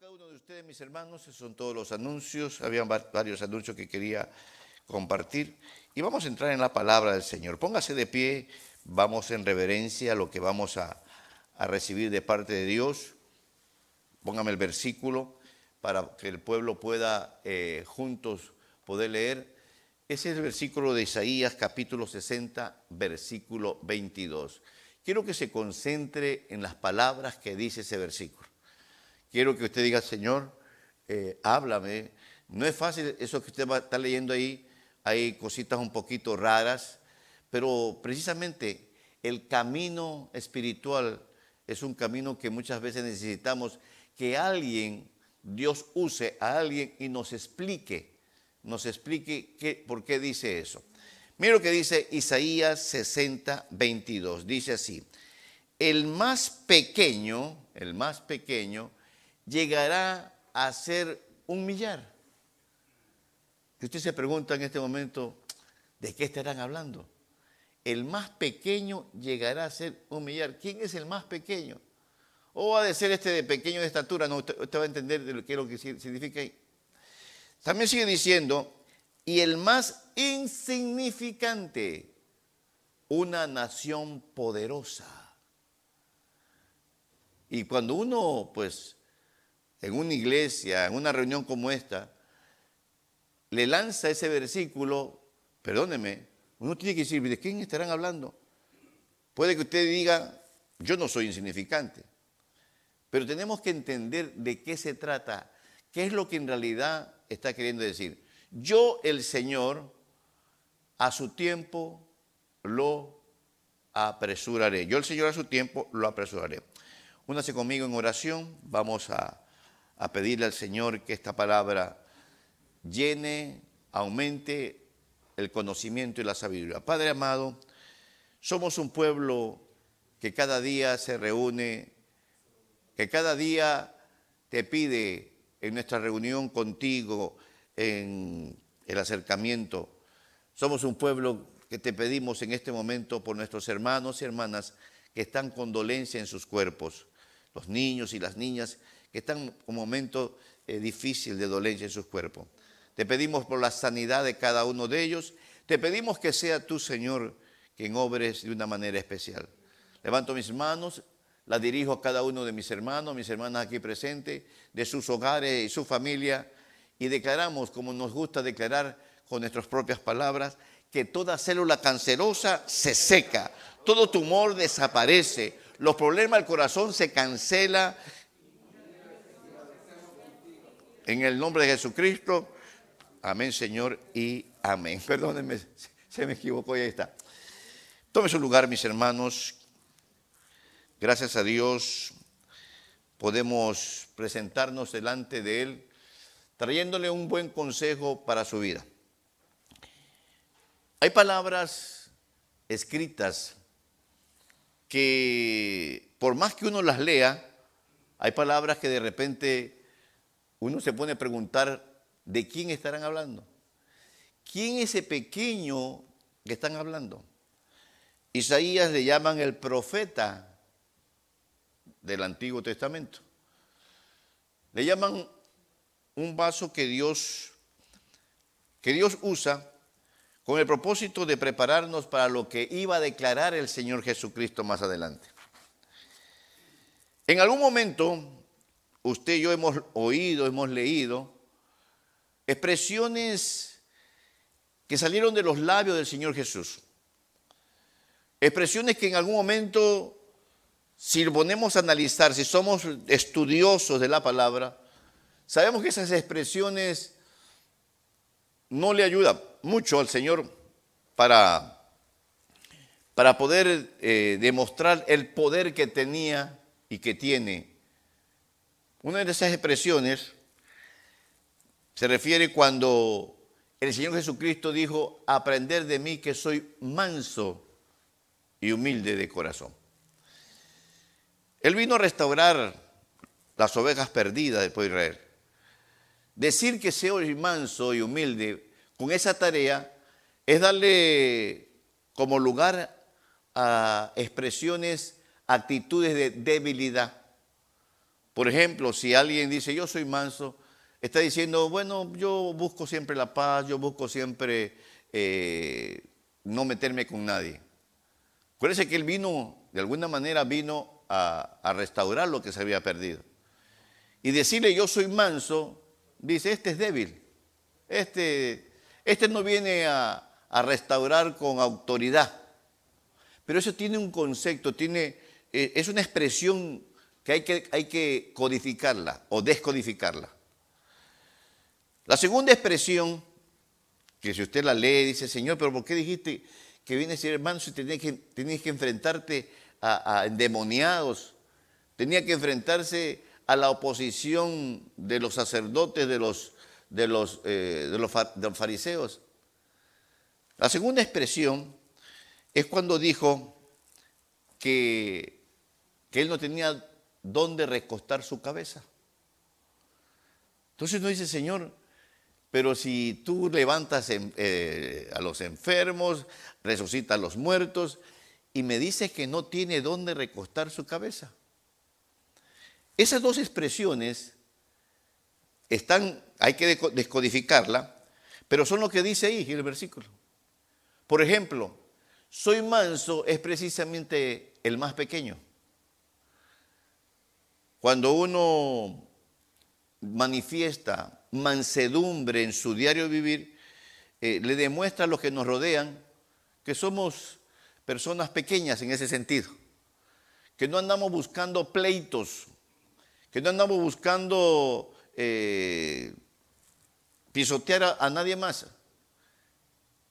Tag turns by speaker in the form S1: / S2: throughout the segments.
S1: cada uno de ustedes, mis hermanos. Esos son todos los anuncios. Habían varios anuncios que quería compartir. Y vamos a entrar en la palabra del Señor. Póngase de pie. Vamos en reverencia a lo que vamos a, recibir de parte de Dios. Póngame el versículo para que el pueblo pueda eh, juntos poder leer. Ese es el versículo de Isaías capítulo 60, versículo 22. Quiero que se concentre en las palabras que dice ese versículo. Quiero que usted diga, Señor, eh, háblame. No es fácil eso que usted va a estar leyendo ahí. Hay cositas un poquito raras, pero precisamente el camino espiritual es un camino que muchas veces necesitamos que alguien, Dios use a alguien y nos explique, nos explique qué, por qué dice eso. Mira lo que dice Isaías 60, 22. Dice así, el más pequeño, el más pequeño, llegará a ser un millar. Y usted se pregunta en este momento, ¿de qué estarán hablando? El más pequeño llegará a ser un millar. ¿Quién es el más pequeño? ¿O va a ser este de pequeño de estatura? No, usted, va a entender de lo que es lo que significa ahí. También sigue diciendo, y el más insignificante, una nación poderosa. Y cuando uno, pues, en una iglesia, en una reunión como esta, le lanza ese versículo, perdóneme, uno tiene que decir, ¿de quién estarán hablando? Puede que usted diga, yo no soy insignificante, pero tenemos que entender de qué se trata, qué es lo que en realidad está queriendo decir. Yo, el Señor, a su tiempo lo apresuraré. Yo, el Señor, a su tiempo lo apresuraré. Únase conmigo en oración, vamos a a pedirle al Señor que esta palabra llene, aumente el conocimiento y la sabiduría. Padre amado, somos un pueblo que cada día se reúne, que cada día te pide en nuestra reunión contigo, en el acercamiento. Somos un pueblo que te pedimos en este momento por nuestros hermanos y hermanas que están con dolencia en sus cuerpos, los niños y las niñas que están en un momento eh, difícil de dolencia en sus cuerpos. Te pedimos por la sanidad de cada uno de ellos. Te pedimos que sea tú, Señor, quien obres de una manera especial. Levanto mis manos, las dirijo a cada uno de mis hermanos, mis hermanas aquí presentes, de sus hogares y su familia, y declaramos, como nos gusta declarar con nuestras propias palabras, que toda célula cancerosa se seca, todo tumor desaparece, los problemas del corazón se cancela en el nombre de Jesucristo. Amén, Señor, y amén. Perdónenme, se me equivocó y ahí está. Tome su lugar, mis hermanos. Gracias a Dios podemos presentarnos delante de Él trayéndole un buen consejo para su vida. Hay palabras escritas que por más que uno las lea, hay palabras que de repente uno se pone a preguntar de quién estarán hablando. ¿Quién es ese pequeño que están hablando? Isaías le llaman el profeta del Antiguo Testamento. Le llaman un vaso que Dios, que Dios usa con el propósito de prepararnos para lo que iba a declarar el Señor Jesucristo más adelante. En algún momento usted y yo hemos oído, hemos leído, expresiones que salieron de los labios del Señor Jesús. Expresiones que en algún momento, si lo ponemos a analizar, si somos estudiosos de la palabra, sabemos que esas expresiones no le ayudan mucho al Señor para, para poder eh, demostrar el poder que tenía y que tiene una de esas expresiones se refiere cuando el Señor Jesucristo dijo, aprender de mí que soy manso y humilde de corazón. Él vino a restaurar las ovejas perdidas del pueblo de Israel. Decir que soy manso y humilde con esa tarea es darle como lugar a expresiones, actitudes de debilidad Por ejemplo, si alguien dice, yo soy manso, está diciendo, bueno, yo busco siempre la paz, yo busco siempre eh, no meterme con nadie. Acuérdense que él vino, de alguna manera vino a, restaurar lo que se había perdido. Y decirle yo soy manso, dice, este es débil. Este, este no viene a, a restaurar con autoridad. Pero eso tiene un concepto, tiene, eh, es una expresión que hay, que hay que codificarla o descodificarla. La segunda expresión, que si usted la lee, dice, Señor, pero ¿por qué dijiste que viene a ser hermano si tenías que, que enfrentarte a, endemoniados? Tenía que enfrentarse a la oposición de los sacerdotes, de los, de los, eh, de los fariseos. La segunda expresión es cuando dijo que, que él no tenía dónde recostar su cabeza. Entonces no dice, Señor, pero si tú levantas eh, a los enfermos, resucitas a los muertos, y me dices que no tiene dónde recostar su cabeza. Esas dos expresiones están, hay que descodificarla, pero son lo que dice ahí el versículo. Por ejemplo, soy manso es precisamente el más pequeño. Cuando uno manifiesta mansedumbre en su diario vivir, eh, le demuestra a los que nos rodean que somos personas pequeñas en ese sentido, que no andamos buscando pleitos, que no andamos buscando eh, pisotear a nadie más,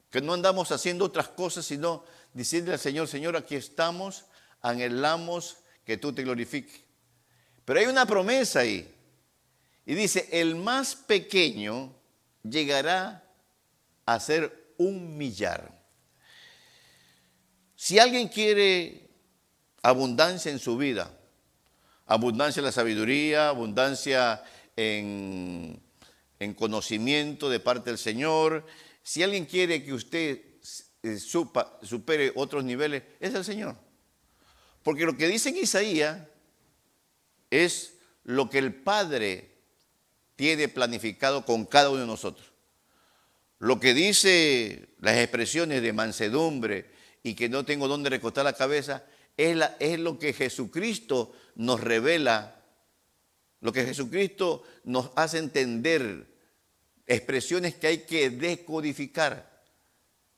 S1: que no andamos haciendo otras cosas, sino diciendo al Señor, Señor, aquí estamos, anhelamos que tú te glorifiques. Pero hay una promesa ahí. Y dice, el más pequeño llegará a ser un millar. Si alguien quiere abundancia en su vida, abundancia en la sabiduría, abundancia en, en conocimiento de parte del Señor, si alguien quiere que usted eh, supere otros niveles, es el Señor. Porque lo que dice en Isaías es lo que el Padre tiene planificado con cada uno de nosotros. Lo que dice las expresiones de mansedumbre y que no tengo dónde recostar la cabeza, es, es lo que Jesucristo nos revela, lo que Jesucristo nos hace entender expresiones que hay que decodificar,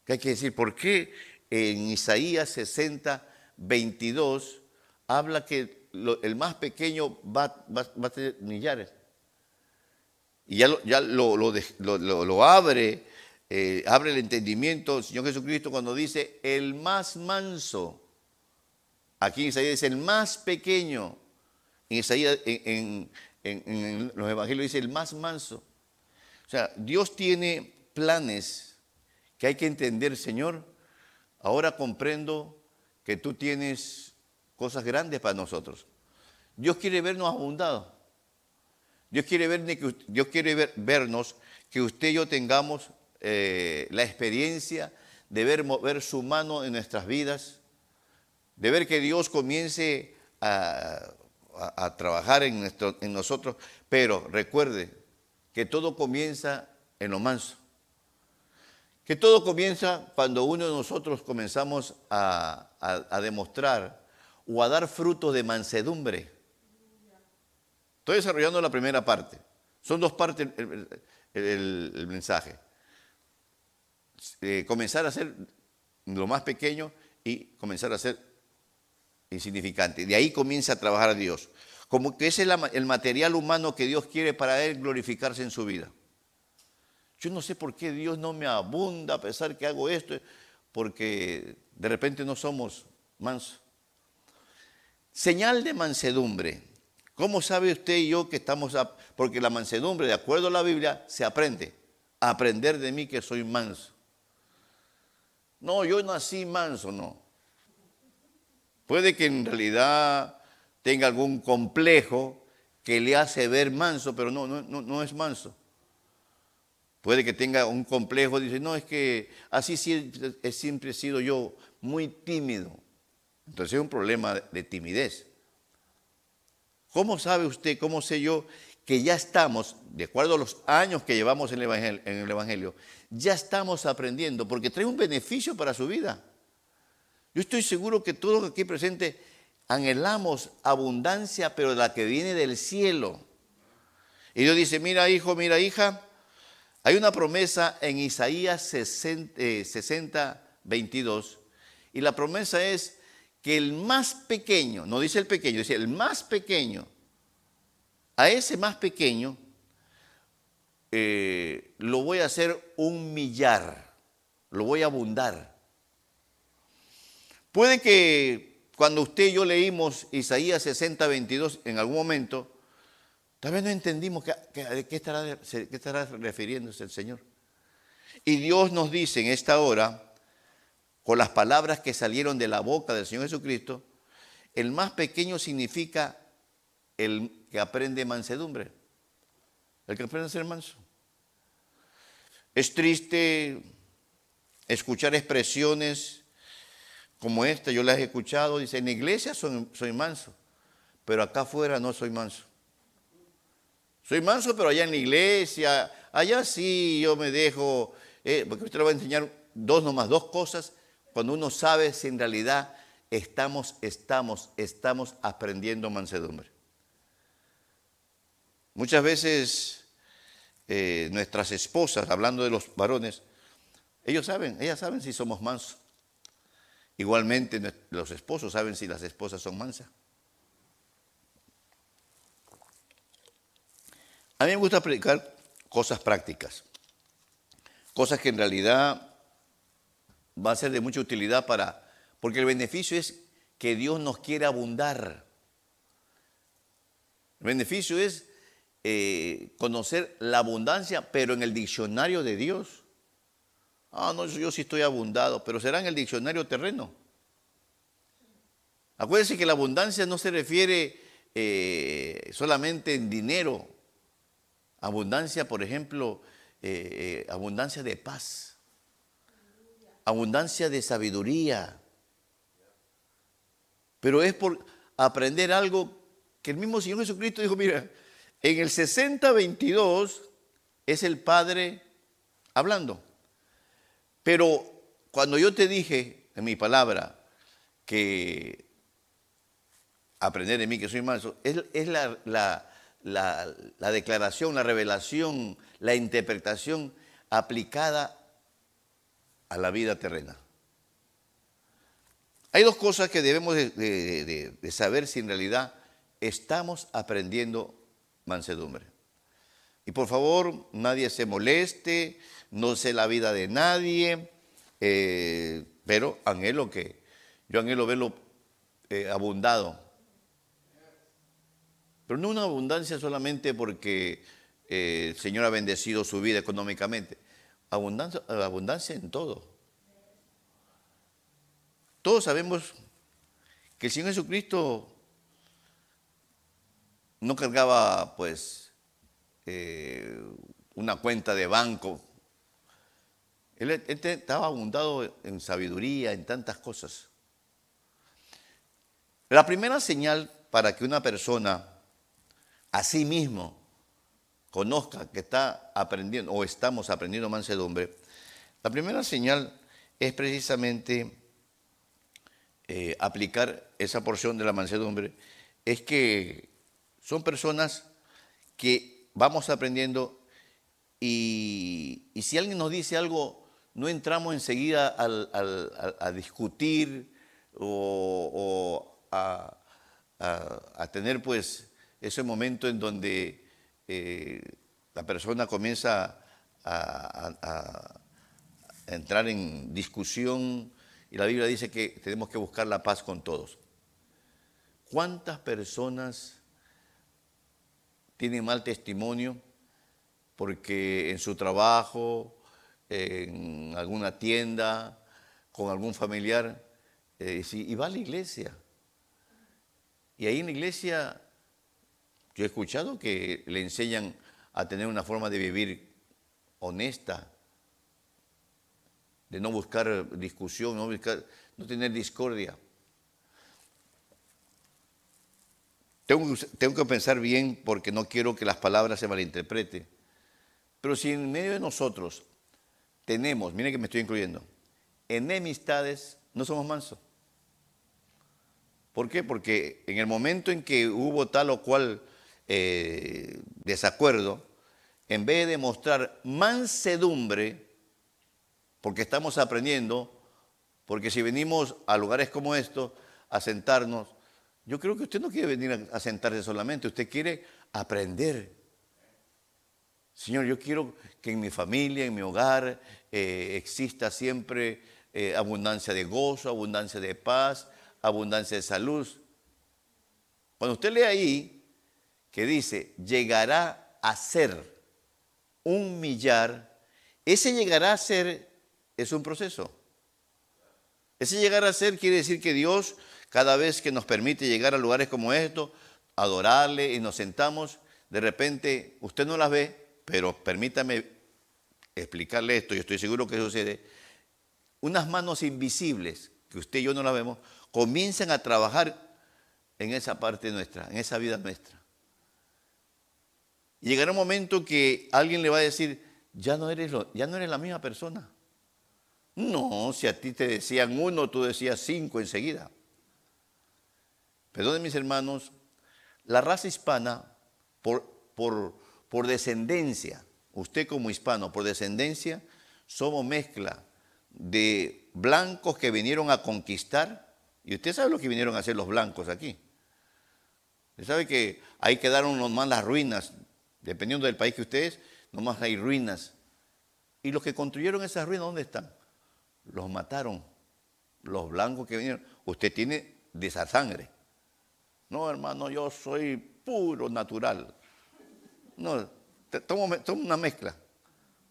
S1: que hay que decir, ¿por qué en Isaías 60, 22 habla que el más pequeño va, a tener millares? Y ya lo, ya lo, abre, eh, abre el entendimiento el Señor Jesucristo cuando dice el más manso. Aquí en Isaías dice el más pequeño. En Isaías, en los evangelios dice el más manso. O sea, Dios tiene planes que hay que entender, Señor. Ahora comprendo que tú tienes cosas grandes para nosotros. Dios quiere vernos abundados. Dios quiere, vernos que usted y yo tengamos eh, la experiencia de ver mover su mano en nuestras vidas, de ver que Dios comience a, trabajar en, en nosotros. Pero recuerde, que todo comienza en lo manso. Que todo comienza cuando uno de nosotros comenzamos a, demostrar o a dar fruto de mansedumbre. Estoy desarrollando la primera parte. Son dos partes el, mensaje. Eh, comenzar a ser lo más pequeño y comenzar a ser insignificante. De ahí comienza a trabajar a Dios como que es el, material humano que Dios quiere para Él glorificarse en su vida. Yo no sé por qué Dios no me abunda a pesar que hago esto, porque de repente no somos mansos. Señal de mansedumbre. ¿Cómo sabe usted y yo que estamos, porque la mansedumbre, de acuerdo a la Biblia, se aprende. Aprender de mí que soy manso. No, yo nací manso, no. Puede que en realidad tenga algún complejo que le hace ver manso, pero no, no, es manso. Puede que tenga un complejo, dice, no, es que así siempre he sido yo muy tímido. Entonces es un problema de timidez. ¿Cómo sabe usted, cómo sé yo que ya estamos, de acuerdo a los años que llevamos en el, evangelio, ya estamos aprendiendo? Porque trae un beneficio para su vida. Yo estoy seguro que todos aquí presentes anhelamos abundancia, pero la que viene del cielo. Y Dios dice, mira hijo, mira hija, hay una promesa en Isaías 60, 22, eh, y la promesa es que el más pequeño, no dice el pequeño, dice el más pequeño, a ese más pequeño eh, lo voy a hacer un millar, lo voy a abundar. Puede que cuando usted y yo leímos Isaías 60, 22 en algún momento, tal vez no entendimos a qué estará, qué estará refiriéndose el Señor. Y Dios nos dice en esta hora, con las palabras que salieron de la boca del Señor Jesucristo, el más pequeño significa el que aprende mansedumbre, el que aprende a ser manso. Es triste escuchar expresiones como esta, yo las he escuchado, dice, en la iglesia soy, soy manso, pero acá afuera no soy manso. Soy manso, pero allá en la iglesia, allá sí yo me dejo, eh, porque usted le va a enseñar dos nomás, dos cosas cuando uno sabe si en realidad estamos, estamos, estamos aprendiendo mansedumbre. Muchas veces eh, nuestras esposas, hablando de los varones, ellos saben, ellas saben si somos mansos. Igualmente los esposos saben si las esposas son mansas. A mí me gusta predicar cosas prácticas, cosas que en realidad va a ser de mucha utilidad para, porque el beneficio es que Dios nos quiere abundar. El beneficio es eh, conocer la abundancia, pero en el diccionario de Dios. Ah, no, yo sí estoy abundado, pero será en el diccionario terreno. Acuérdense que la abundancia no se refiere eh, solamente en dinero. Abundancia, por ejemplo, eh, abundancia de paz abundancia de sabiduría. Pero es por aprender algo que el mismo Señor Jesucristo dijo, mira, en el 60-22 es el Padre hablando. Pero cuando yo te dije en mi palabra que aprender de mí que soy manso, es, la, la declaración, la revelación, la interpretación aplicada a la vida terrena. Hay dos cosas que debemos de, saber si en realidad estamos aprendiendo mansedumbre. Y por favor, nadie se moleste, no sé la vida de nadie, eh, pero anhelo que, yo anhelo verlo eh, abundado. Pero no una abundancia solamente porque eh, el Señor ha bendecido su vida económicamente, abundancia, abundancia en todo. Todos sabemos que el Señor Jesucristo no cargaba pues eh, una cuenta de banco. Él, estaba abundado en sabiduría, en tantas cosas. La primera señal para que una persona a sí mismo conozca que está aprendiendo o estamos aprendiendo mansedumbre, la primera señal es precisamente eh, aplicar esa porción de la mansedumbre, es que son personas que vamos aprendiendo y, si alguien nos dice algo, no entramos enseguida a discutir o, a, tener pues ese momento en donde eh, la persona comienza a, entrar en discusión y la Biblia dice que tenemos que buscar la paz con todos. ¿Cuántas personas tienen mal testimonio porque en su trabajo, en alguna tienda, con algún familiar, eh, y va a la iglesia? Y ahí en la iglesia yo he escuchado que le enseñan a tener una forma de vivir honesta, de no buscar discusión, no, tener discordia. tengo, tengo que pensar bien porque no quiero que las palabras se malinterpreten. Pero si en medio de nosotros tenemos, miren que me estoy incluyendo, enemistades, no somos mansos. ¿Por qué? Porque en el momento en que hubo tal o cual eh, desacuerdo, en vez de mostrar mansedumbre, porque estamos aprendiendo, porque si venimos a lugares como estos a sentarnos, yo creo que usted no quiere venir a, sentarse solamente, usted quiere aprender. Señor, yo quiero que en mi familia, en mi hogar, eh, exista siempre eh, abundancia de gozo, abundancia de paz, abundancia de salud. Cuando usted lee ahí que dice, llegará a ser un millar, ese llegará a ser es un proceso. Ese llegar a ser quiere decir que Dios, cada vez que nos permite llegar a lugares como estos, adorarle y nos sentamos, de repente usted no las ve, pero permítame explicarle esto, yo estoy seguro que sucede, unas manos invisibles, que usted y yo no las vemos, comienzan a trabajar en esa parte nuestra, en esa vida nuestra. Llegará un momento que alguien le va a decir, ya no eres, ya no eres la misma persona. No, si a ti te decían uno, tú decías cinco enseguida. Perdón, mis hermanos, la raza hispana, por, por, por descendencia, usted como hispano, por descendencia, somos mezcla de blancos que vinieron a conquistar, y usted sabe lo que vinieron a hacer los blancos aquí. Usted sabe que ahí quedaron las ruinas, dependiendo del país que ustedes, nomás hay ruinas. Y los que construyeron esas ruinas, ¿dónde están? Los mataron. Los blancos que vinieron. Usted tiene de esa sangre. No, hermano, yo soy puro natural. No, tomo, una mezcla.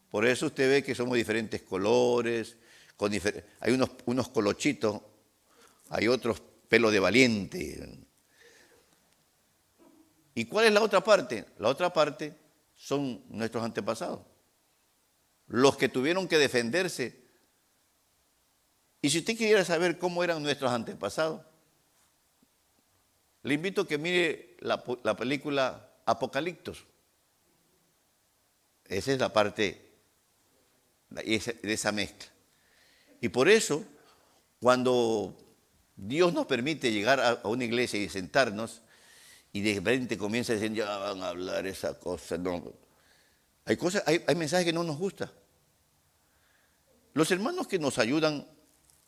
S1: Por eso usted ve que somos diferentes colores, con hay unos, unos colochitos, hay otros pelo de valiente. ¿Y cuál es la otra parte? La otra parte son nuestros antepasados. Los que tuvieron que defenderse. Y si usted quisiera saber cómo eran nuestros antepasados, le invito a que mire la, película Apocaliptos. Esa es la parte de esa mezcla. Y por eso, cuando Dios nos permite llegar a una iglesia y sentarnos, y de repente comienza a decir, ya van a hablar esa cosa. No. Hay, cosas, hay, mensajes que no nos gustan. Los hermanos que nos ayudan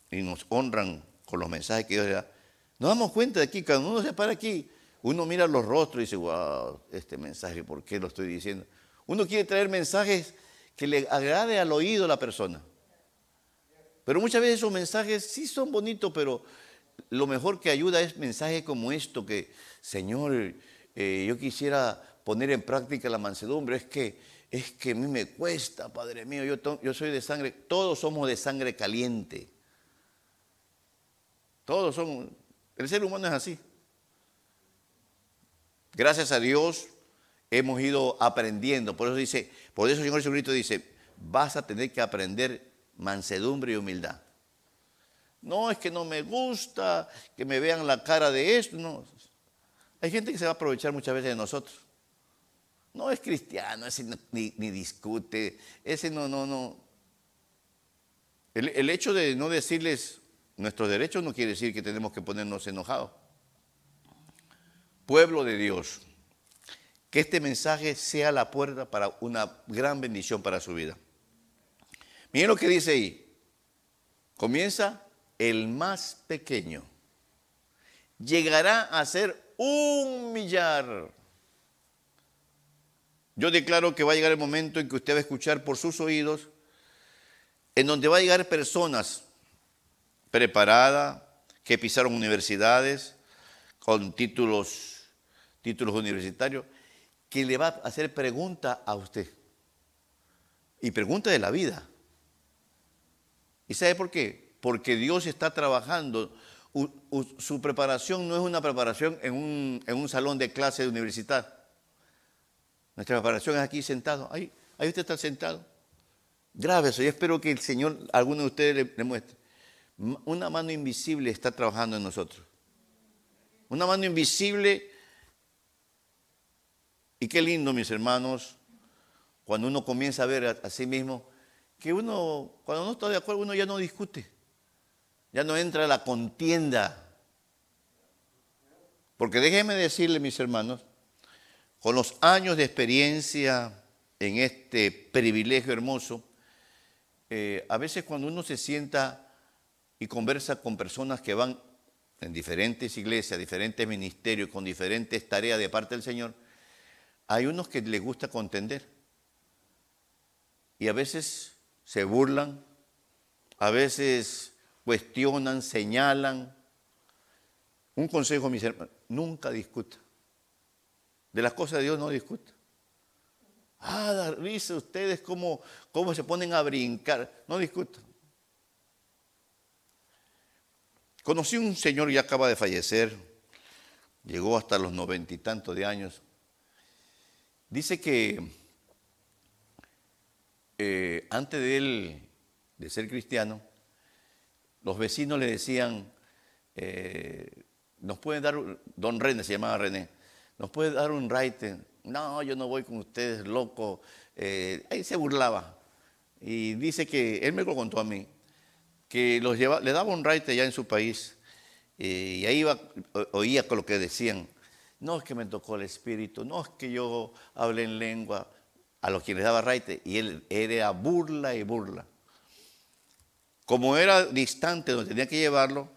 S1: y nos honran con los mensajes que Dios le da, nos damos cuenta de aquí, cuando uno se para aquí, uno mira los rostros y dice, wow, este mensaje, ¿por qué lo estoy diciendo? Uno quiere traer mensajes que le agrade al oído a la persona. Pero muchas veces esos mensajes sí son bonitos, pero lo mejor que ayuda es mensajes como esto, que Señor, eh, yo quisiera poner en práctica la mansedumbre, es que, es que a mí me cuesta, Padre mío, yo, soy de sangre, todos somos de sangre caliente. Todos son, el ser humano es así. Gracias a Dios hemos ido aprendiendo, por eso dice, por eso el Señor Jesucristo dice, vas a tener que aprender mansedumbre y humildad. No, es que no me gusta que me vean la cara de esto. No. Hay gente que se va a aprovechar muchas veces de nosotros. No es cristiano, ese ni, discute, ese no, no, no. El, el hecho de no decirles nuestros derechos no quiere decir que tenemos que ponernos enojados. Pueblo de Dios, que este mensaje sea la puerta para una gran bendición para su vida. Miren lo que dice ahí. Comienza el más pequeño, llegará a ser un millar. Yo declaro que va a llegar el momento en que usted va a escuchar por sus oídos, en donde va a llegar personas preparadas, que pisaron universidades, con títulos, títulos universitarios, que le va a hacer pregunta a usted. Y pregunta de la vida. ¿Y sabe por qué? Porque Dios está trabajando. su preparación no es una preparación en un, salón de clase de universidad. Nuestra preparación es aquí sentado. Ahí, ahí usted está sentado. Grave eso. Yo espero que el Señor, alguno de ustedes le, muestre. Una mano invisible está trabajando en nosotros. Una mano invisible Y qué lindo, mis hermanos, cuando uno comienza a ver a, a sí mismo que uno, cuando no está de acuerdo, uno ya no discute, ya no entra la contienda. Porque déjenme decirle, mis hermanos, con los años de experiencia en este privilegio hermoso, eh, a veces cuando uno se sienta y conversa con personas que van en diferentes iglesias, diferentes ministerios, con diferentes tareas de parte del Señor, hay unos que les gusta contender. Y a veces se burlan, a veces cuestionan, señalan. Un consejo, mis hermanos, nunca discuta. De las cosas de Dios no discuta. Ah, risa ustedes cómo, cómo se ponen a brincar. No discutan. Conocí un señor que acaba de fallecer, llegó hasta los noventa y tantos de años. Dice que eh, antes de él, de ser cristiano, los vecinos le decían, eh, nos puede dar, don René se llamaba René, nos puede dar un raite. No, yo no voy con ustedes, loco. Eh, ahí se burlaba. Y dice que, él me lo contó a mí, que los le daba un raite ya en su país eh, y ahí iba, oía con lo que decían. No es que me tocó el espíritu, no es que yo hablé en lengua a los que les daba raite y él era burla y burla. Como era distante donde tenía que llevarlo,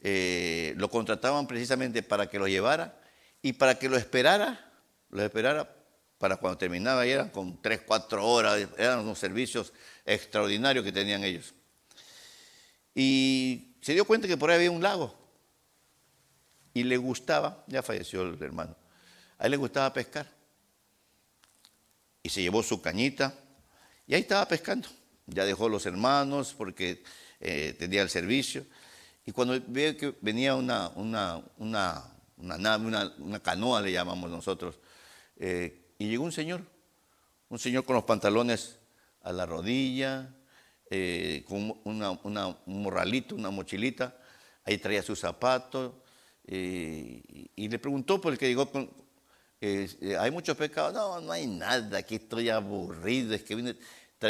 S1: eh, lo contrataban precisamente para que lo llevara y para que lo esperara, lo esperara para cuando terminaba, y eran con tres, cuatro horas, eran unos servicios extraordinarios que tenían ellos. Y se dio cuenta que por ahí había un lago. Y le gustaba, ya falleció el hermano, a él le gustaba pescar. Y se llevó su cañita y ahí estaba pescando. Ya dejó los hermanos porque eh, tenía el servicio. Y cuando ve que venía una, una, una, una nave, una, canoa le llamamos nosotros, eh, y llegó un señor, un señor con los pantalones a la rodilla, eh, con un morralito, una mochilita, ahí traía sus zapatos, y, le preguntó por el que llegó con, eh, ¿hay muchos pecados? No, no hay nada, aquí estoy aburrido, es que vine,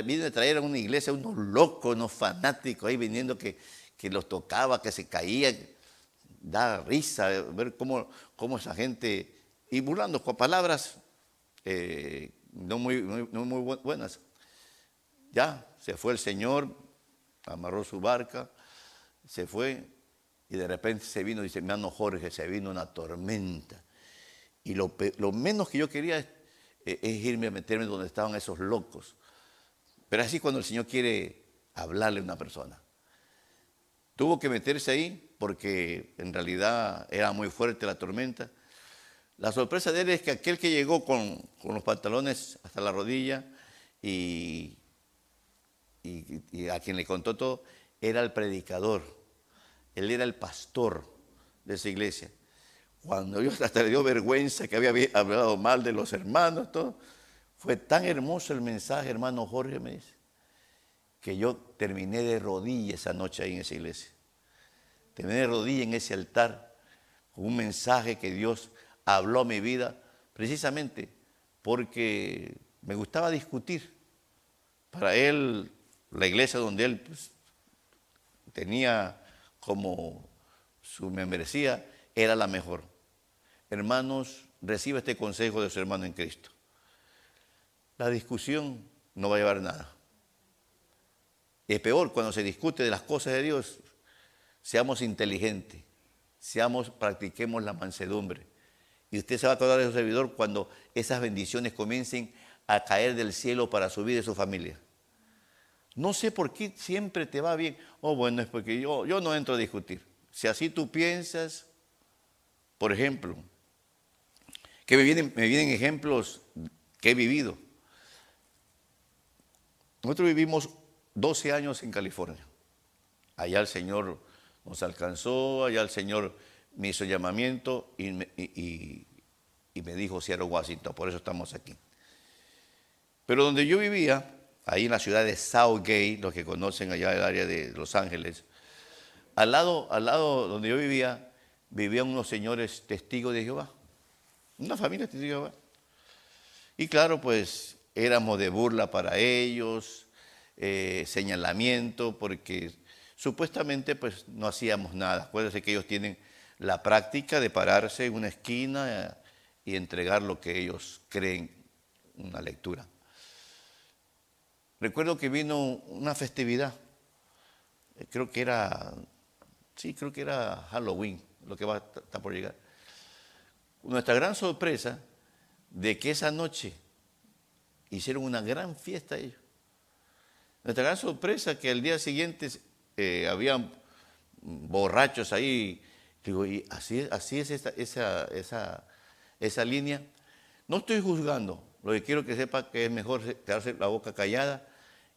S1: vine a traer a una iglesia unos locos, unos fanáticos ahí viniendo que, que los tocaba, que se caían, da risa ver cómo, cómo esa gente, y burlando con palabras no, muy, no muy buenas. Ya, se fue el Señor, amarró su barca, se fue y de repente se vino, dice mi hermano Jorge, se vino una tormenta. Y lo, menos que yo quería eh, es, irme a meterme donde estaban esos locos. Pero así cuando el Señor quiere hablarle a una persona. Tuvo que meterse ahí porque en realidad era muy fuerte la tormenta. La sorpresa de él es que aquel que llegó con, con los pantalones hasta la rodilla y a quien le contó todo, era el predicador. Él era el pastor de esa iglesia. Cuando yo hasta le dio vergüenza que había hablado mal de los hermanos, todo, fue tan hermoso el mensaje, hermano Jorge me que yo terminé de rodillas esa noche ahí en esa iglesia. Terminé de rodillas en ese altar con un mensaje que Dios habló a mi vida, precisamente porque me gustaba discutir. Para él la iglesia donde él pues, tenía como su membresía era la mejor. Hermanos, reciba este consejo de su hermano en Cristo. La discusión no va a llevar nada. es peor cuando se discute de las cosas de Dios. Seamos inteligentes, seamos, practiquemos la mansedumbre. Y usted se va a acordar de su servidor cuando esas bendiciones comiencen a caer del cielo para su vida y su familia. No sé por qué siempre te va bien. Oh, bueno, es porque yo, yo no entro a discutir. Si así tú piensas, por ejemplo, que me vienen, me vienen ejemplos que he vivido. Nosotros vivimos 12 años en California. Allá el Señor nos alcanzó, allá el Señor me hizo llamamiento y me, dijo Seattle Washington, por eso estamos aquí. Pero donde yo vivía, ahí en la ciudad de Southgate, los que conocen allá el área de Los Ángeles, al lado, al lado donde yo vivía, vivían unos señores testigos de Jehová, una familia testigos de Jehová. Y claro, pues éramos de burla para ellos, eh, señalamiento, porque supuestamente pues no hacíamos nada. Acuérdense que ellos tienen la práctica de pararse en una esquina y entregar lo que ellos creen, una lectura. Recuerdo que vino una festividad, eh, creo que era, sí, creo que era Halloween, lo que va a estar por llegar. Nuestra gran sorpresa de que esa noche hicieron una gran fiesta ellos. Nuestra gran sorpresa que al día siguiente eh, habían borrachos ahí. Digo, y así, así es esa, esa, esa línea. No estoy juzgando, lo que quiero que sepa que es mejor quedarse la boca callada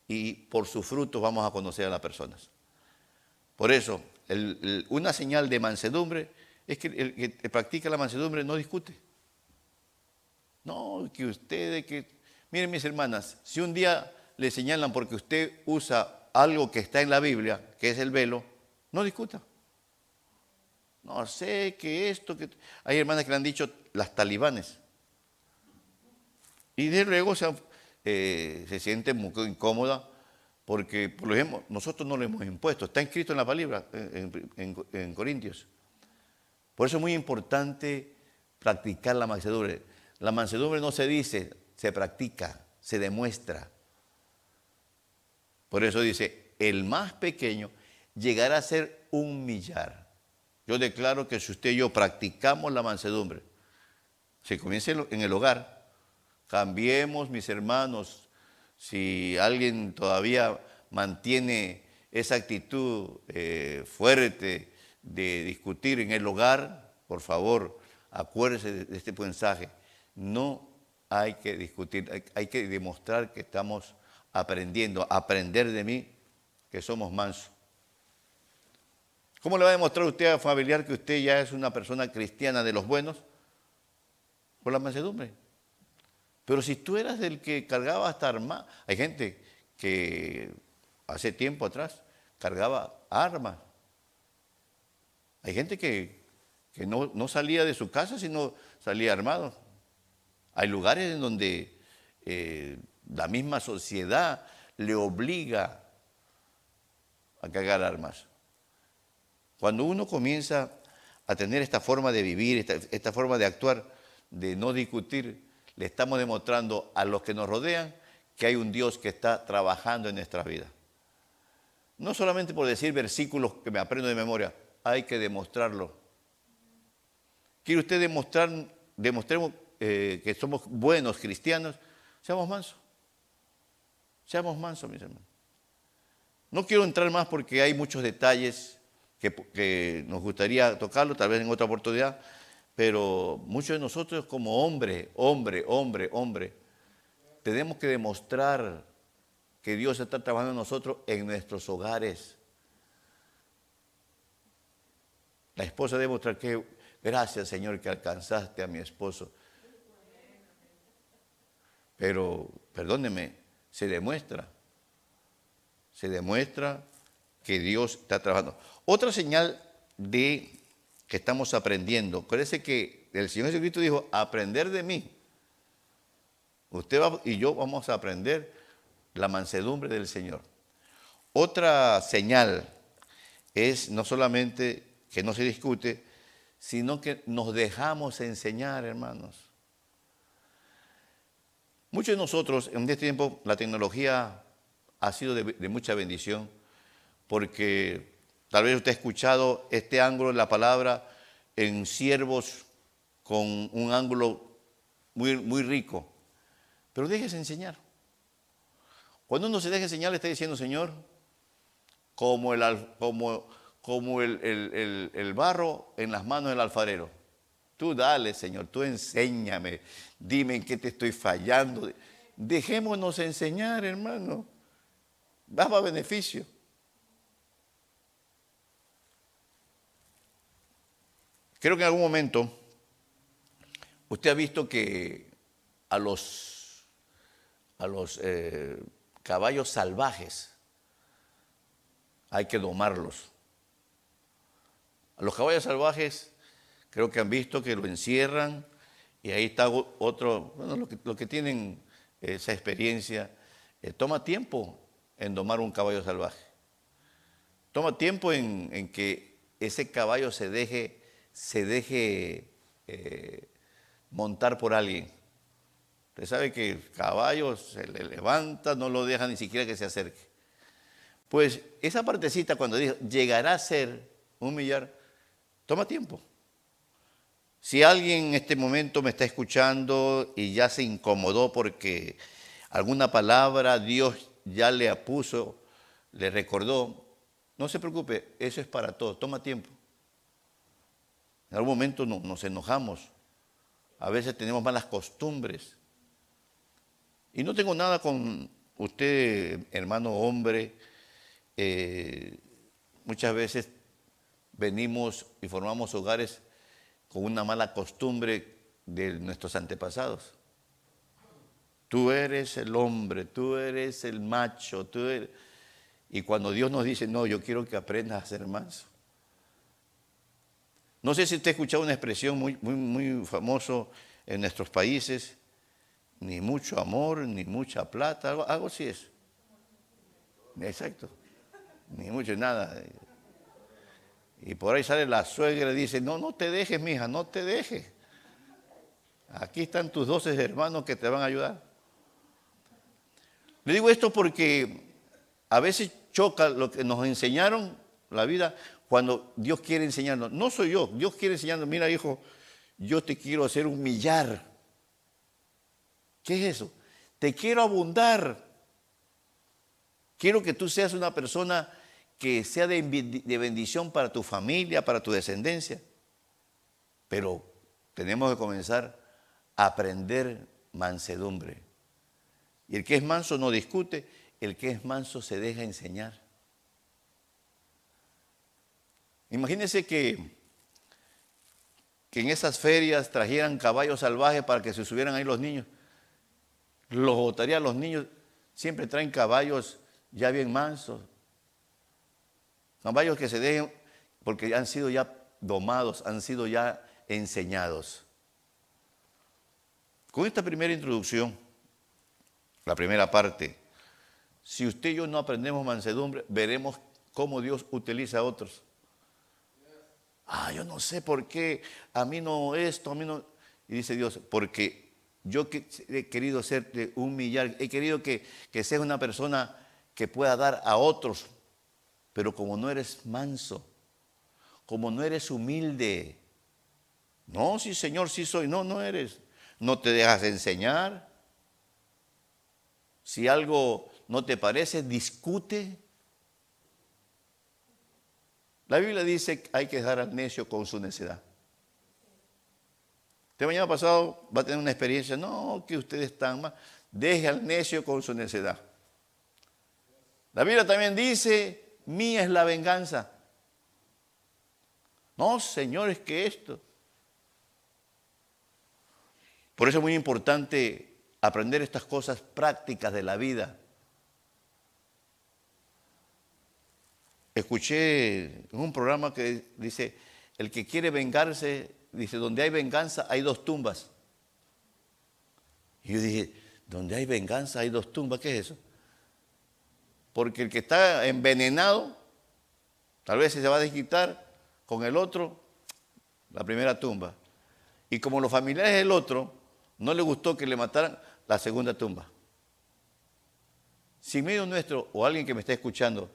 S1: y por sus frutos vamos a conocer a las personas. Por eso, una señal de mansedumbre es que el que practica la mansedumbre no discute. No, que ustedes, que... Miren mis hermanas, si un día le señalan porque usted usa algo que está en la Biblia, que es el velo, no discuta. No sé que esto, que... Hay hermanas que le han dicho las talibanes. Y de luego se, eh, se siente muy incómoda porque, por ejemplo, nosotros no lo hemos impuesto. Está escrito en la palabra, en, Corintios. Por eso es muy importante practicar la mansedumbre. La mansedumbre no se dice, se practica, se demuestra. Por eso dice, el más pequeño llegará a ser un millar. Yo declaro que si usted y yo practicamos la mansedumbre, se comienza en el hogar, cambiemos, mis hermanos, si alguien todavía mantiene esa actitud eh, fuerte de discutir en el hogar, por favor, acuérdese de este mensaje. No hay que discutir, hay que demostrar que estamos aprendiendo, aprender de mí, que somos mansos. ¿Cómo le va a demostrar usted a familiar que usted ya es una persona cristiana de los buenos? Por la mansedumbre. Pero si tú eras del que cargaba hasta armas, hay gente que hace tiempo atrás cargaba armas. Hay gente que, no, salía de su casa, sino salía armado. Hay lugares en donde eh, la misma sociedad le obliga a cargar armas. Cuando uno comienza a tener esta forma de vivir, esta, esta forma de actuar, de no discutir, le estamos demostrando a los que nos rodean que hay un Dios que está trabajando en nuestra vida. No solamente por decir versículos que me aprendo de memoria, hay que demostrarlo. ¿Quiere usted demostrar, demostremos eh, que somos buenos cristianos? Seamos mansos. Seamos mansos, mis hermanos. No quiero entrar más porque hay muchos detalles que, nos gustaría tocarlo, tal vez en otra oportunidad, pero muchos de nosotros como hombre, hombre, hombre, hombre, tenemos que demostrar que Dios está trabajando en nosotros en nuestros hogares. La esposa debe mostrar que, gracias Señor que alcanzaste a mi esposo. Pero, perdóneme, se demuestra, se demuestra que Dios está trabajando. Otra señal de que estamos aprendiendo. Parece que el Señor Jesucristo dijo, aprender de mí. Usted y yo vamos a aprender la mansedumbre del Señor. Otra señal es no solamente que no se discute, sino que nos dejamos enseñar, hermanos. Muchos de nosotros en este tiempo la tecnología ha sido de mucha bendición porque Tal vez usted ha escuchado este ángulo de la palabra en siervos con un ángulo muy, muy rico. Pero déjese enseñar. Cuando uno se deja enseñar, le está diciendo, Señor, como el, como, como el, el, barro en las manos del alfarero. Tú dale, Señor, tú enséñame. Dime en qué te estoy fallando. Dejémonos enseñar, hermano. Daba beneficio. Creo que en algún momento usted ha visto que a los, a los eh, caballos salvajes hay que domarlos. A los caballos salvajes creo que han visto que lo encierran y ahí está otro, bueno, que, que tienen esa experiencia, eh, toma tiempo en domar un caballo salvaje. Toma tiempo en, que ese caballo se deje, se deje eh, montar por alguien. Usted sabe que el caballo se le levanta, no lo deja ni siquiera que se acerque. Pues esa partecita cuando dijo, llegará a ser un millar, toma tiempo. Si alguien en este momento me está escuchando y ya se incomodó porque alguna palabra Dios ya le puso, le recordó, no se preocupe, eso es para todos, toma tiempo. En algún momento nos enojamos, a veces tenemos malas costumbres. Y no tengo nada con usted, hermano hombre, eh, muchas veces venimos y formamos hogares con una mala costumbre de nuestros antepasados. Tú eres el hombre, tú eres el macho, tú eres... Y cuando Dios nos dice, no, yo quiero que aprendas a ser manso. No sé si usted ha escuchado una expresión muy, muy, muy famoso en nuestros países, ni mucho amor, ni mucha plata, algo, algo así es. Exacto ni mucho, nada. Y por ahí sale la suegra y dice, no, no te dejes, mija, no te dejes. Aquí están tus doce hermanos que te van a ayudar. Le digo esto porque a veces choca lo que nos enseñaron la vida cuando Dios quiere enseñarnos. No soy yo, Dios quiere enseñarnos. Mira, hijo, yo te quiero hacer humillar. ¿Qué es eso? Te quiero abundar. Quiero que tú seas una persona que sea de bendición para tu familia, para tu descendencia. Pero tenemos que comenzar a aprender mansedumbre. Y el que es manso no discute, el que es manso se deja enseñar. Imagínense que, que en esas ferias trajeran caballos salvajes para que se subieran ahí los niños. Los botarían los niños, siempre traen caballos ya bien mansos. Caballos que se dejen porque han sido ya domados, han sido ya enseñados. Con esta primera introducción, la primera parte, si usted y yo no aprendemos mansedumbre, veremos cómo Dios utiliza a otros. Ah, yo no sé por qué, a mí no esto, a mí no... Y dice Dios, porque yo he querido hacerte humillar, he querido que, que seas una persona que pueda dar a otros, pero como no eres manso, como no eres humilde, no, sí Señor, sí soy, no, no eres, no te dejas enseñar. Si algo no te parece, discute. La Biblia dice que hay que dejar al necio con su necedad. Este mañana pasado va a tener una experiencia, no, que ustedes están mal. Deje al necio con su necedad. La Biblia también dice, mía es la venganza. No, señores, que esto. Por eso es muy importante aprender estas cosas prácticas de la vida. Escuché un programa que dice, el que quiere vengarse, dice, donde hay venganza hay dos tumbas. Y yo dije, donde hay venganza hay dos tumbas, ¿qué es eso? Porque el que está envenenado, tal vez se va a desquitar con el otro la primera tumba. Y como los familiares del otro no le gustó que le mataran la segunda tumba. Si medio nuestro o alguien que me está escuchando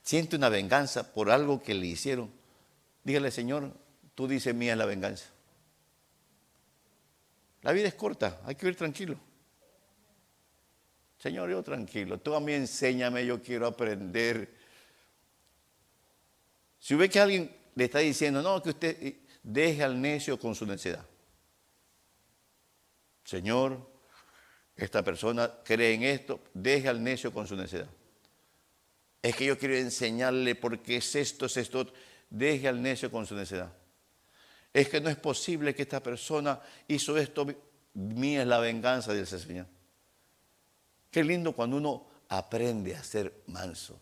S1: siente una venganza por algo que le hicieron, dígale, Señor, tú dices mía es la venganza. La vida es corta, hay que ir tranquilo. Señor, yo tranquilo, tú a mí enséñame, yo quiero aprender. Si ve que alguien le está diciendo, no, que usted deje al necio con su necedad. Señor, esta persona cree en esto, deje al necio con su necedad. Es que yo quiero enseñarle por qué es esto, es esto. Deje al necio con su necedad. Es que no es posible que esta persona hizo esto. Mía es la venganza, dice el Señor. Qué lindo cuando uno aprende a ser manso.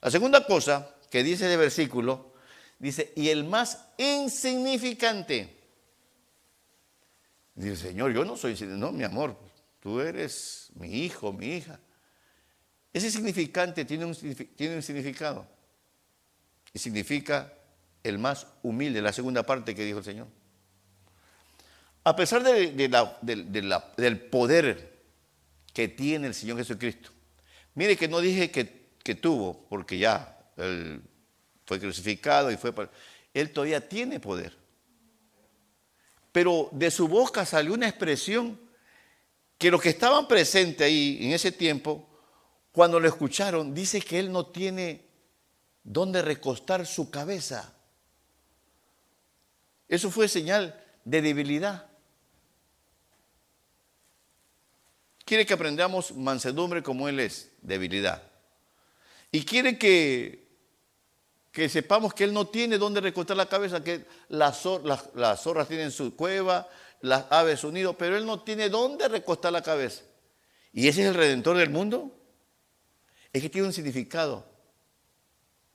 S1: La segunda cosa que dice el versículo, dice, y el más insignificante, Dice, Señor, yo no soy, no, mi amor, tú eres mi hijo, mi hija. Ese significante tiene un, tiene un significado. Y significa el más humilde, la segunda parte que dijo el Señor. A pesar del poder que tiene el Señor Jesucristo, mire que no dije que, tuvo, porque ya él fue crucificado y fue... Él todavía tiene poder. Pero de su boca salió una expresión que los que estaban presentes ahí en ese tiempo, cuando lo escucharon, dice que él no tiene dónde recostar su cabeza. Eso fue señal de debilidad. Quiere que aprendamos mansedumbre como Él es, debilidad. Y quiere que, que sepamos que Él no tiene dónde recostar la cabeza, que las, las, zorras tienen su cueva, las aves su nido, pero Él no tiene dónde recostar la cabeza. ¿Y ese es el redentor del mundo? Es que tiene un significado,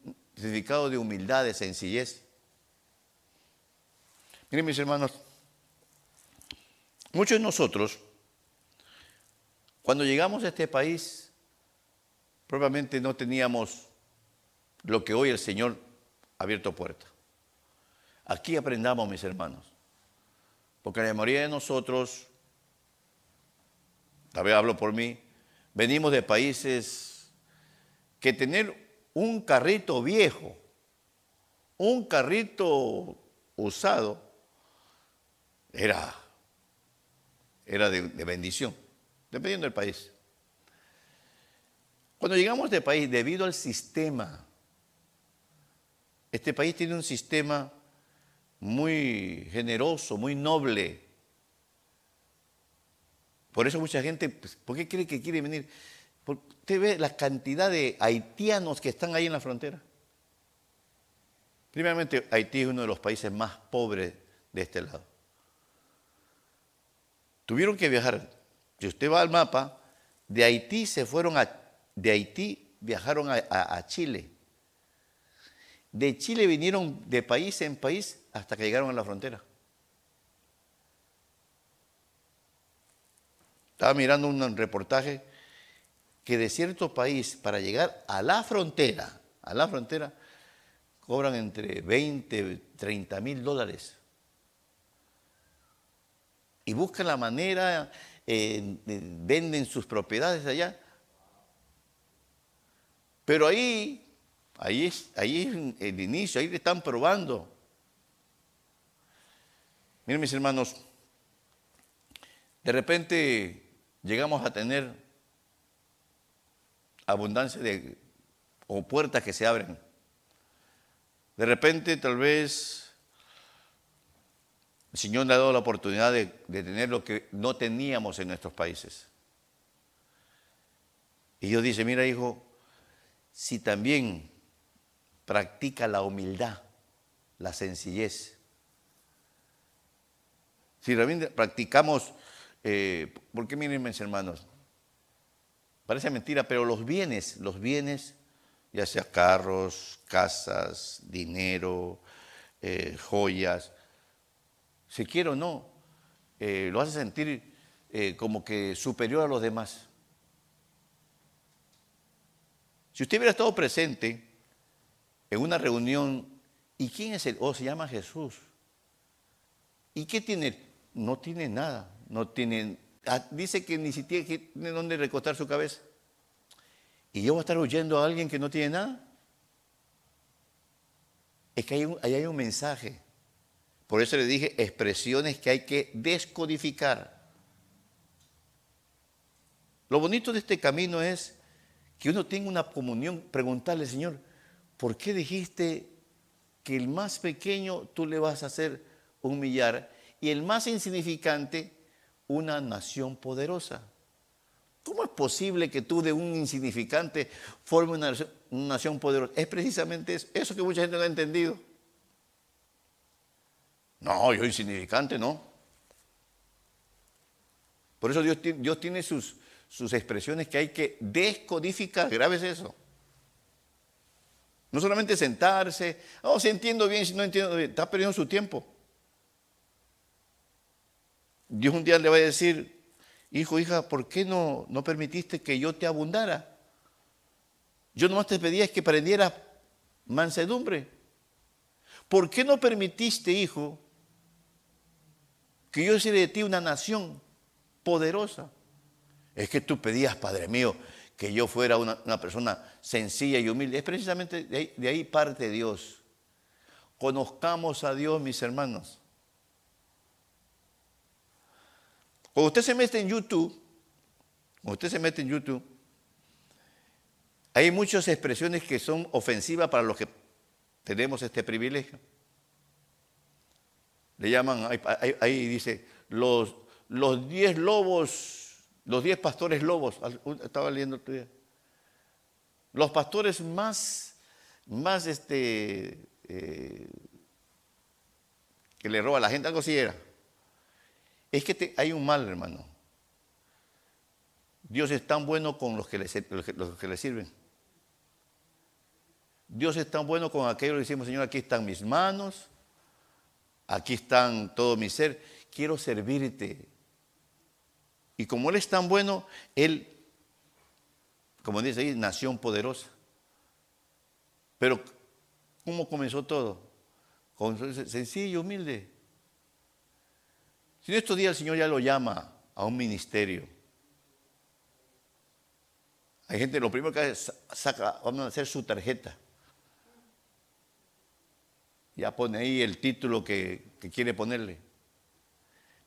S1: un significado de humildad, de sencillez. Miren mis hermanos, muchos de nosotros, cuando llegamos a este país, probablemente no teníamos lo que hoy el Señor ha abierto puertas. Aquí aprendamos, mis hermanos, porque la mayoría de nosotros, tal vez hablo por mí, venimos de países que tener un carrito viejo, un carrito usado, era, era de, bendición, dependiendo del país. Cuando llegamos este país, debido al sistema, este país tiene un sistema muy generoso, muy noble. Por eso mucha gente, pues, ¿por qué cree que quiere venir? Porque usted ve la cantidad de haitianos que están ahí en la frontera. Primeramente, Haití es uno de los países más pobres de este lado. Tuvieron que viajar. Si usted va al mapa, de Haití se fueron a, de Haití viajaron a, Chile. De Chile vinieron de país en país hasta que llegaron a la frontera. Estaba mirando un reportaje que de cierto país para llegar a la frontera, a la frontera, cobran entre 20, 30 mil dólares y buscan la manera, venden sus propiedades allá. Pero ahí, ahí es, ahí es el inicio, ahí le están probando. Miren mis hermanos, de repente llegamos a tener abundancia de, o puertas que se abren. De repente tal vez el Señor nos ha dado la oportunidad de, tener lo que no teníamos en nuestros países. Y Dios dice, mira hijo, si también practica la humildad, la sencillez, si realmente practicamos, eh, porque miren mis hermanos, parece mentira, pero los bienes, los bienes, ya sea carros, casas, dinero, eh, joyas, si quiere o no, eh, lo hace sentir eh, como que superior a los demás. Si usted hubiera estado presente en una reunión, ¿y quién es él? Oh, se llama Jesús. ¿Y qué tiene? No tiene nada. No tiene, ah, dice que ni siquiera tiene dónde recostar su cabeza. ¿Y yo voy a estar oyendo a alguien que no tiene nada? Es que ahí hay un mensaje. Por eso le dije expresiones que hay que descodificar. Lo bonito de este camino es que uno tenga una comunión, preguntarle, Señor, ¿por qué dijiste que el más pequeño tú le vas a hacer humillar y el más insignificante una nación poderosa? ¿Cómo es posible que tú de un insignificante formes una, una nación poderosa? Es precisamente eso, eso que mucha gente no ha entendido. No, yo insignificante, no. Por eso Dios, Dios tiene sus, sus expresiones que hay que descodificar. Grave es eso. No solamente sentarse, oh, si entiendo bien, si no entiendo bien, está perdiendo su tiempo. Dios un día le va a decir, hijo, hija, ¿por qué no, no permitiste que yo te abundara? Yo nomás te pedía que aprendieras mansedumbre. ¿Por qué no permitiste, hijo, que yo hiciera de ti una nación poderosa? Es que tú pedías, Padre mío, que yo fuera una, persona sencilla y humilde. Es precisamente de ahí, de ahí parte Dios. Conozcamos a Dios, mis hermanos. Cuando usted se mete en YouTube, cuando usted se mete en YouTube, hay muchas expresiones que son ofensivas para los que tenemos este privilegio. Le llaman, ahí, dice, los, los diez lobos, los diez pastores lobos, estaba leyendo otro día. Los pastores más, más este, eh, que le roba a la gente, algo así era. Es que hay un mal, hermano. Dios es tan bueno con los que le, los que sirven. Dios es tan bueno con aquellos que decimos, Señor, aquí están mis manos, aquí están todo mi ser, quiero servirte. Y como Él es tan bueno, Él, como dice ahí, nación poderosa. Pero, ¿cómo comenzó todo? Con sencillo, humilde. Si en estos días el Señor ya lo llama a un ministerio, hay gente, lo primero que hace, saca, vamos a hacer su tarjeta ya pone ahí el título que, quiere ponerle.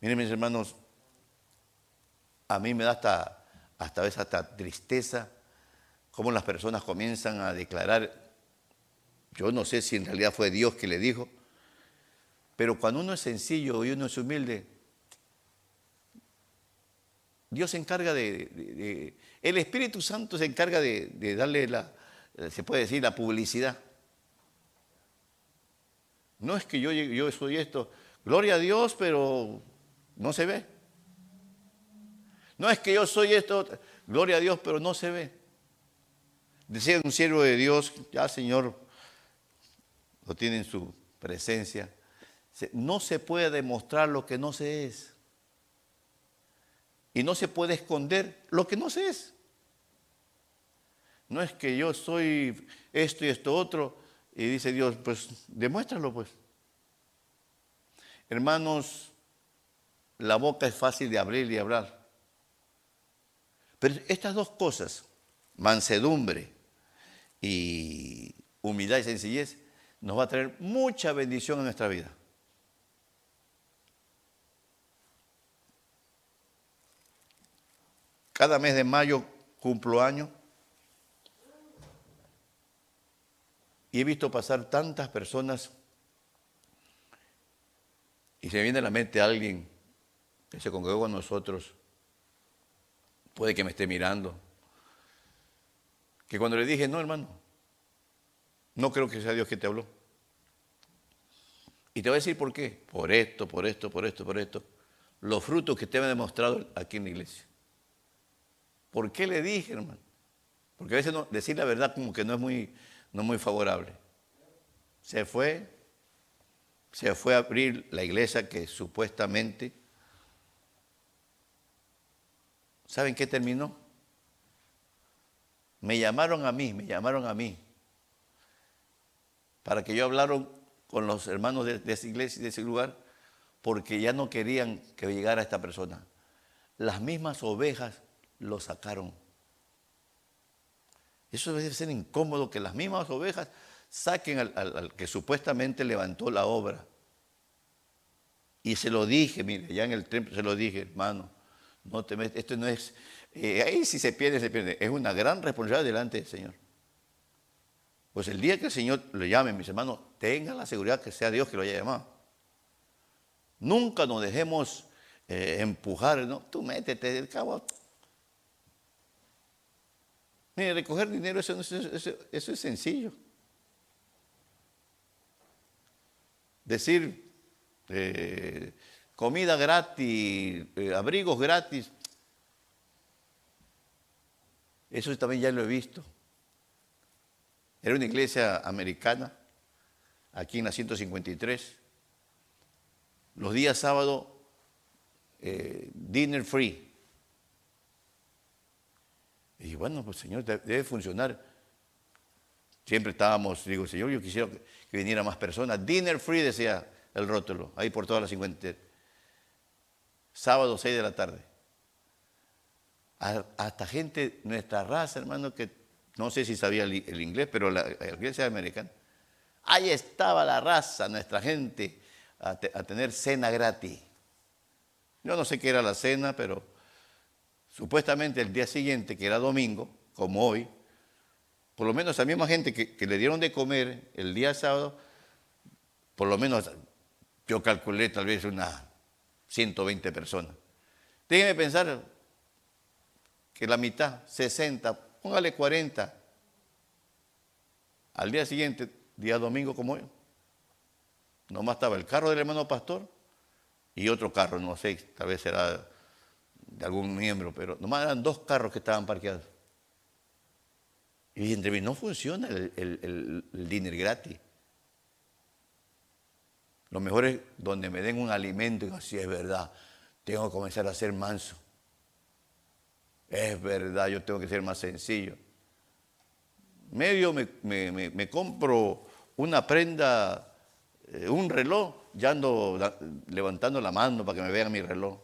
S1: Miren mis hermanos, a mí me da hasta, hasta hasta tristeza cómo las personas comienzan a declarar, yo no sé si en realidad fue Dios que le dijo, pero cuando uno es sencillo y uno es humilde, Dios se encarga de, el Espíritu Santo se encarga de darle la, se puede decir, la publicidad. No es que yo, yo soy esto. Gloria a Dios, pero no se ve. No es que yo soy esto. Gloria a Dios, pero no se ve. Decía un siervo de Dios, ya Señor lo tiene en su presencia. No se puede demostrar lo que no se es. Y no se puede esconder lo que no se es. No es que yo soy esto y esto otro, y dice Dios, pues demuéstralo pues. Hermanos, la boca es fácil de abrir y hablar. Pero estas dos cosas, mansedumbre y humildad y sencillez, nos va a traer mucha bendición en nuestra vida. Cada mes de mayo cumplo año Y he visto pasar tantas personas y se me viene a la mente alguien que se congregó con nosotros, puede que me esté mirando, que cuando le dije, no hermano, no creo que sea Dios que te habló. Y te voy a decir por qué. Por esto, por esto, por esto, por esto. Los frutos que te han demostrado aquí en la iglesia. ¿Por qué le dije, hermano? Porque a veces decir la verdad como que no es muy, no muy favorable. Se fue, se fue a abrir la iglesia que supuestamente, ¿saben qué terminó? Me llamaron a mí, me llamaron a mí, para que yo hablara con los hermanos de, esa iglesia, de ese lugar, porque ya no querían que llegara esta persona. Las mismas ovejas lo sacaron. Eso debe ser incómodo que las mismas ovejas saquen al, que supuestamente levantó la obra. Y se lo dije, mire, ya en el templo se lo dije, hermano, no te esto no es, eh, ahí si se pierde, se pierde. Es una gran responsabilidad delante del Señor. Pues el día que el Señor le llame, mis hermanos, tengan la seguridad que sea Dios que lo haya llamado. Nunca nos dejemos eh, empujar, ¿no? Tú métete, el cabo, recoger dinero, eso, es sencillo. Decir eh, comida gratis, eh, abrigos gratis, eso también ya lo he visto. Era una iglesia americana, aquí en la 153. Los días sábados eh, dinner free. Y bueno, pues Señor, debe funcionar. Siempre estábamos, digo, Señor, yo quisiera que viniera más personas. Dinner free, decía el rótulo, ahí por todas las 50. Sábado 6 de la tarde. Hasta gente, nuestra raza, hermano, que no sé si sabía el, inglés, pero la, iglesia americana. Ahí estaba la raza, nuestra gente, a tener cena gratis. Yo no sé qué era la cena, pero supuestamente el día siguiente, que era domingo, como hoy, por lo menos esa misma gente que, le dieron de comer el día sábado, por lo menos yo calculé tal vez unas 120 personas. Déjenme pensar que la mitad, 60, póngale 40, al día siguiente, día domingo como hoy, nomás estaba el carro del hermano pastor y otro carro, no sé, tal vez será de algún miembro, pero nomás eran dos carros que estaban parqueados. Y entre mí, no funciona el, el, dinner gratis. Lo mejor es donde me den un alimento y así es verdad, tengo que comenzar a ser manso. Es verdad, yo tengo que ser más sencillo. Medio me, me compro una prenda, eh, un reloj, ya ando levantando la mano para que me vean mi reloj.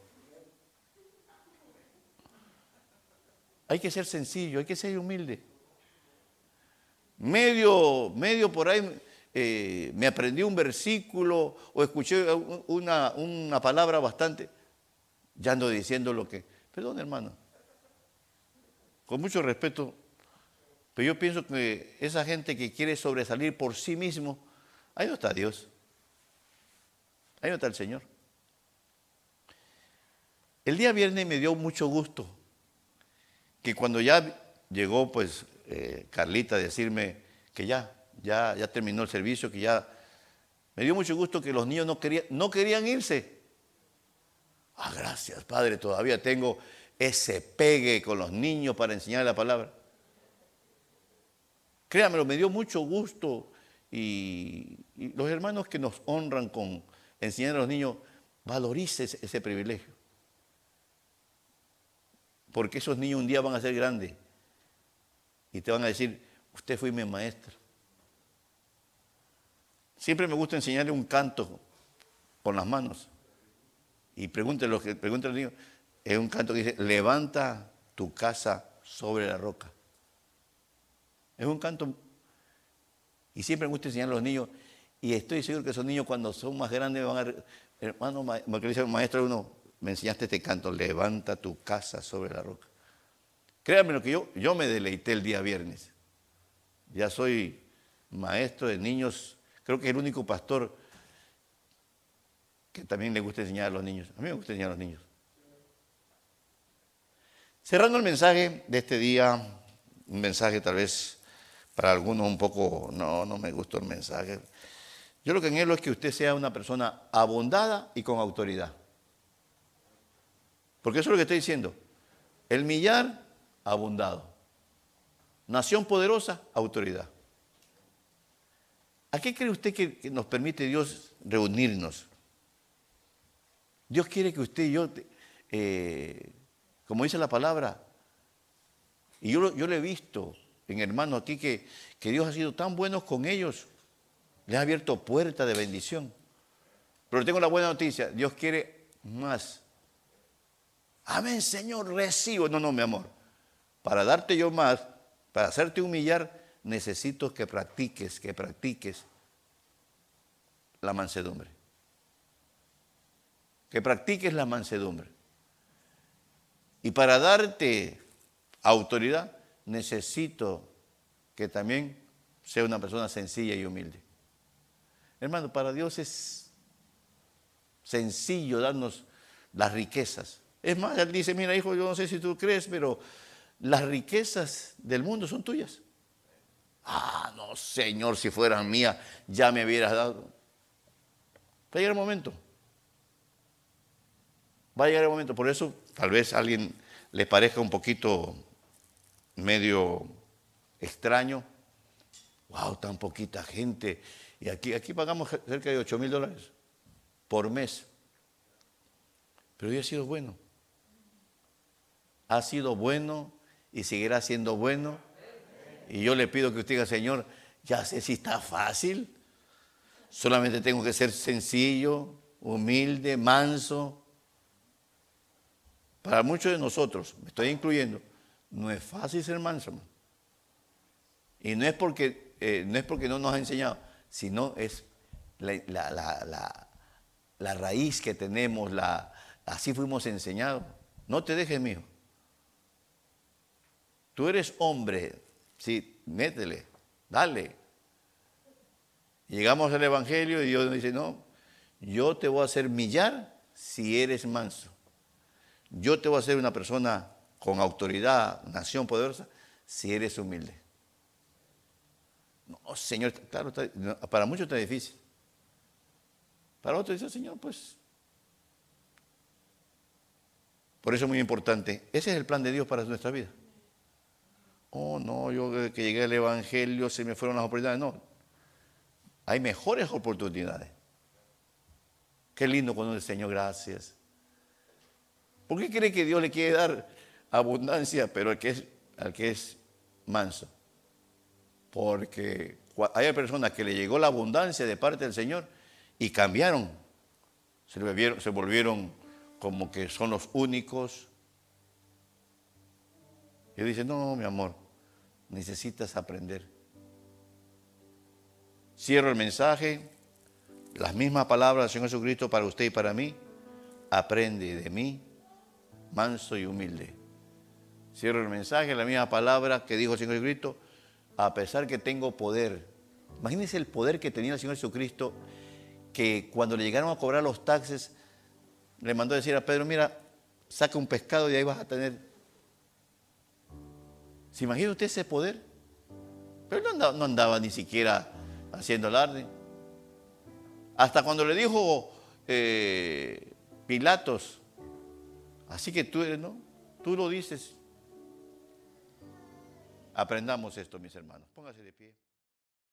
S1: Hay que ser sencillo, hay que ser humilde. Medio, medio por ahí eh, me aprendí un versículo o escuché una, una palabra bastante, ya ando diciendo lo que... Perdón, hermano. Con mucho respeto, pero yo pienso que esa gente que quiere sobresalir por sí mismo, ahí no está Dios. Ahí no está el Señor. El día viernes me dio mucho gusto que cuando ya llegó pues eh, Carlita a decirme que ya, ya, ya terminó el servicio, que ya me dio mucho gusto que los niños no querían, no querían irse. Ah, gracias, Padre, todavía tengo ese pegue con los niños para enseñar la palabra. Créamelo, me dio mucho gusto y, y los hermanos que nos honran con enseñar a los niños, valorice ese, privilegio. Porque esos niños un día van a ser grandes y te van a decir, usted fue mi maestro. Siempre me gusta enseñarle un canto con las manos. Y pregúntale, los que, pregúntale al niño, es un canto que dice, levanta tu casa sobre la roca. Es un canto, y siempre me gusta enseñar a los niños, y estoy seguro que esos niños cuando son más grandes van a... Hermano, maestro uno, me enseñaste este canto, levanta tu casa sobre la roca. Créanme lo que yo, yo me deleité el día viernes. Ya soy maestro de niños, creo que es el único pastor que también le gusta enseñar a los niños. A mí me gusta enseñar a los niños. Cerrando el mensaje de este día, un mensaje tal vez para algunos un poco, no, no me gustó el mensaje. Yo lo que anhelo es que usted sea una persona abondada y con autoridad. Porque eso es lo que estoy diciendo. El millar, abundado. Nación poderosa, autoridad. ¿A qué cree usted que, nos permite Dios reunirnos? Dios quiere que usted y yo, eh, como dice la palabra, y yo, yo he visto en hermanos aquí que, que Dios ha sido tan bueno con ellos le ha abierto puertas de bendición. Pero tengo la buena noticia, Dios quiere más. Amén, Señor, recibo. No, no, mi amor. Para darte yo más, para hacerte humillar, necesito que practiques, que practiques la mansedumbre. Que practiques la mansedumbre. Y para darte autoridad, necesito que también sea una persona sencilla y humilde. Hermano, para Dios es sencillo darnos las riquezas. Es más, Él dice, mira hijo, yo no sé si tú crees, pero las riquezas del mundo son tuyas. Ah, no, Señor, si fueran mías, ya me hubieras dado. Va a llegar el momento. Va a llegar el momento. Por eso, tal vez a alguien le parezca un poquito medio extraño. Wow, tan poquita gente y aquí, aquí pagamos cerca de 8 mil dólares por mes. Pero Dios ha sido bueno. Ha sido bueno y seguirá siendo bueno. Y yo le pido que usted diga, Señor, ya sé si está fácil. Solamente tengo que ser sencillo, humilde, manso. Para muchos de nosotros, me estoy incluyendo, no es fácil ser manso. Y no es porque, eh, no es porque no nos ha enseñado, sino es la, raíz que tenemos, la, así fuimos enseñados. No te dejes, mío. Tú eres hombre, sí, métele, dale. Llegamos al Evangelio y Dios dice, no, yo te voy a hacer millar si eres manso. Yo te voy a hacer una persona con autoridad, nación poderosa, si eres humilde. No, Señor, claro, para muchos está difícil. Para otros dice, Señor, pues. Por eso es muy importante. Ese es el plan de Dios para nuestra vida. Oh, no, yo que llegué al Evangelio se me fueron las oportunidades. No, hay mejores oportunidades. Qué lindo cuando el Señor, gracias. ¿Por qué cree que Dios le quiere dar abundancia, pero al que es, manso? Porque hay personas que le llegó la abundancia de parte del Señor y cambiaron. Se volvieron como que son los únicos. Y dice, no, mi amor, necesitas aprender. Cierro el mensaje, las mismas palabras del Señor Jesucristo para usted y para mí. Aprende de mí, manso y humilde. Cierro el mensaje, la misma palabra que dijo el Señor Jesucristo, a pesar que tengo poder. Imagínense el poder que tenía el Señor Jesucristo que cuando le llegaron a cobrar los taxes, le mandó a decir a Pedro, mira, saca un pescado y ahí vas a tener. ¿Se imagina usted ese poder? Pero no andaba, ni siquiera haciendo alarde. Hasta cuando le dijo eh, Pilatos, así que tú ¿no? Tú lo dices. Aprendamos esto, mis hermanos. Póngase de pie.